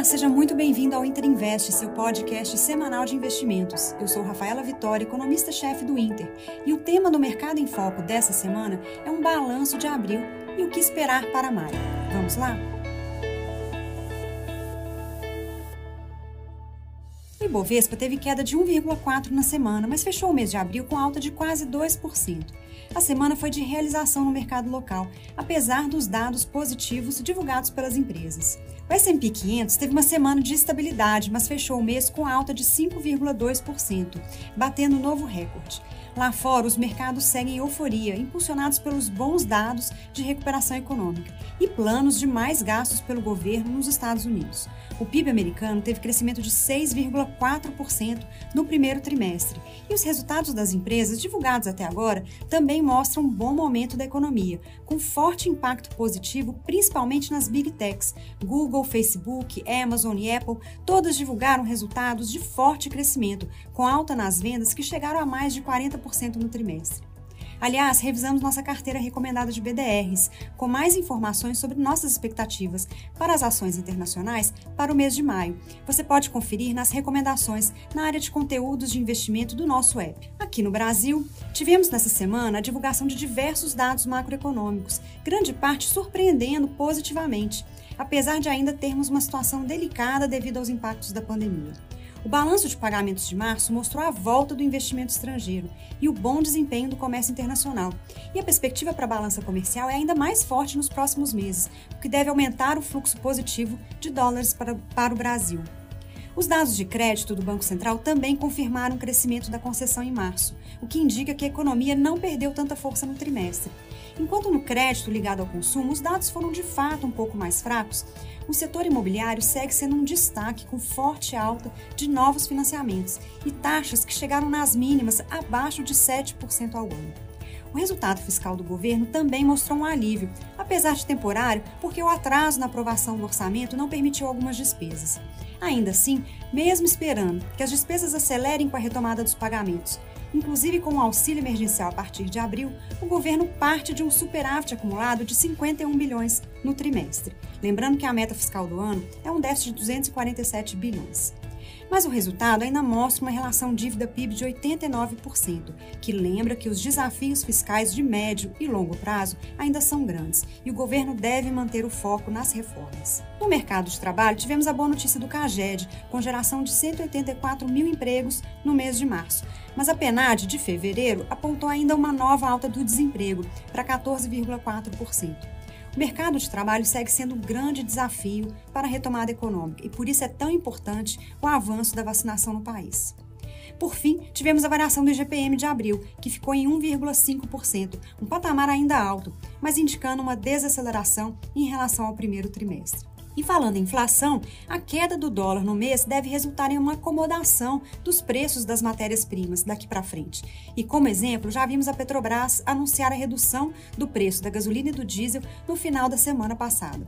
Olá, seja muito bem-vindo ao Inter Invest, seu podcast semanal de investimentos. Eu sou Rafaela Vitória, economista-chefe do Inter, e o tema do Mercado em Foco dessa semana é um balanço de abril e o que esperar para maio. Vamos lá? O Ibovespa teve queda de 1,4% na semana, mas fechou o mês de abril com alta de quase 2%. A semana foi de realização no mercado local, apesar dos dados positivos divulgados pelas empresas. O S&P 500 teve uma semana de estabilidade, mas fechou o mês com alta de 5,2%, batendo um novo recorde. Lá fora, os mercados seguem euforia, impulsionados pelos bons dados de recuperação econômica e planos de mais gastos pelo governo nos Estados Unidos. O PIB americano teve crescimento de 6,4% no primeiro trimestre, e os resultados das empresas divulgados até agora também mostram um bom momento da economia, com forte impacto positivo principalmente nas big techs. Google, Facebook, Amazon e Apple todas divulgaram resultados de forte crescimento, com alta nas vendas que chegaram a mais de 40% no trimestre. Aliás, revisamos nossa carteira recomendada de BDRs, com mais informações sobre nossas expectativas para as ações internacionais para o mês de maio. Você pode conferir nas recomendações na área de conteúdos de investimento do nosso app. Aqui no Brasil, tivemos nessa semana a divulgação de diversos dados macroeconômicos, grande parte surpreendendo positivamente, apesar de ainda termos uma situação delicada devido aos impactos da pandemia. O balanço de pagamentos de março mostrou a volta do investimento estrangeiro e o bom desempenho do comércio internacional. E a perspectiva para a balança comercial é ainda mais forte nos próximos meses, o que deve aumentar o fluxo positivo de dólares para, para o Brasil. Os dados de crédito do Banco Central também confirmaram o crescimento da concessão em março, o que indica que a economia não perdeu tanta força no trimestre. Enquanto no crédito ligado ao consumo os dados foram de fato um pouco mais fracos, o setor imobiliário segue sendo um destaque com forte alta de novos financiamentos e taxas que chegaram nas mínimas abaixo de 7% ao ano. O resultado fiscal do governo também mostrou um alívio, apesar de temporário, porque o atraso na aprovação do orçamento não permitiu algumas despesas. Ainda assim, mesmo esperando que as despesas acelerem com a retomada dos pagamentos Inclusive, com o auxílio emergencial a partir de abril, o governo parte de um superávit acumulado de 51 bilhões no trimestre. Lembrando que a meta fiscal do ano é um déficit de 247 bilhões. Mas o resultado ainda mostra uma relação dívida-PIB de 89%, que lembra que os desafios fiscais de médio e longo prazo ainda são grandes e o governo deve manter o foco nas reformas. No mercado de trabalho, tivemos a boa notícia do CAGED, com geração de 184 mil empregos no mês de março. Mas a PNAD de fevereiro apontou ainda uma nova alta do desemprego, para 14,4%. O mercado de trabalho segue sendo um grande desafio para a retomada econômica e por isso é tão importante o avanço da vacinação no país. Por fim, tivemos a variação do IGPM de abril, que ficou em 1,5%, um patamar ainda alto, mas indicando uma desaceleração em relação ao primeiro trimestre. E falando em inflação, a queda do dólar no mês deve resultar em uma acomodação dos preços das matérias-primas daqui para frente. E como exemplo, já vimos a Petrobras anunciar a redução do preço da gasolina e do diesel no final da semana passada.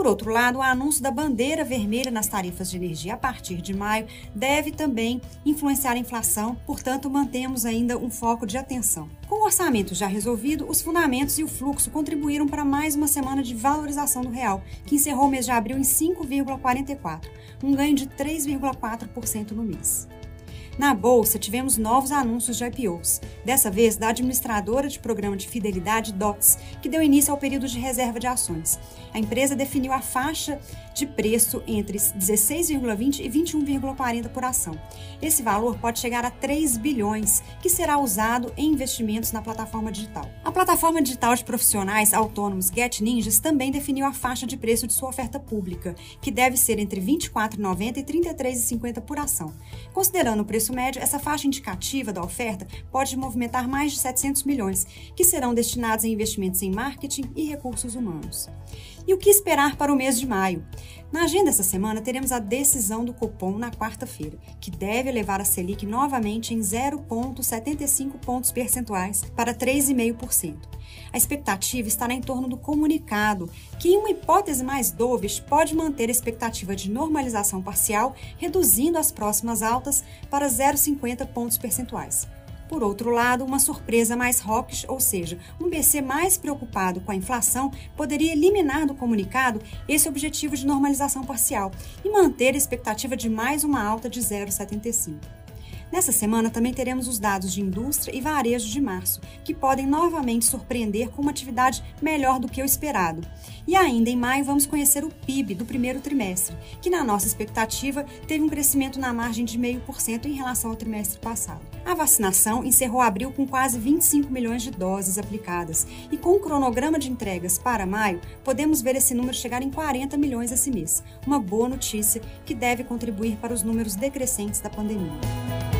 Por outro lado, o anúncio da bandeira vermelha nas tarifas de energia a partir de maio deve também influenciar a inflação, portanto, mantemos ainda um foco de atenção. Com o orçamento já resolvido, os fundamentos e o fluxo contribuíram para mais uma semana de valorização do real, que encerrou o mês de abril em 5,44, um ganho de 3,4% no mês. Na bolsa, tivemos novos anúncios de IPOs, dessa vez da administradora de programa de fidelidade DOTS, que deu início ao período de reserva de ações. A empresa definiu a faixa de preço entre 16,20 e 21,40 por ação. Esse valor pode chegar a 3 bilhões, que será usado em investimentos na plataforma digital. A plataforma digital de profissionais autônomos Get Ninjas também definiu a faixa de preço de sua oferta pública, que deve ser entre R$ 24,90 e R$ 33,50 por ação. Considerando o preço médio, essa faixa indicativa da oferta pode movimentar mais de 700 milhões, que serão destinados em investimentos em marketing e recursos humanos. E o que esperar para o mês de maio? Na agenda essa semana, teremos a decisão do Copom na quarta-feira, que deve levar a Selic novamente em 0,75 pontos percentuais para 3,5%. A expectativa estará em torno do comunicado, que, em uma hipótese mais dovish, pode manter a expectativa de normalização parcial, reduzindo as próximas altas para 0,50 pontos percentuais. Por outro lado, uma surpresa mais hawkish, ou seja, um BC mais preocupado com a inflação, poderia eliminar do comunicado esse objetivo de normalização parcial e manter a expectativa de mais uma alta de 0,75. Nessa semana também teremos os dados de indústria e varejo de março, que podem novamente surpreender com uma atividade melhor do que o esperado. E ainda em maio vamos conhecer o PIB do primeiro trimestre, que na nossa expectativa teve um crescimento na margem de 0,5% em relação ao trimestre passado. A vacinação encerrou abril com quase 25 milhões de doses aplicadas e com o cronograma de entregas para maio, podemos ver esse número chegar em 40 milhões esse mês. Uma boa notícia que deve contribuir para os números decrescentes da pandemia.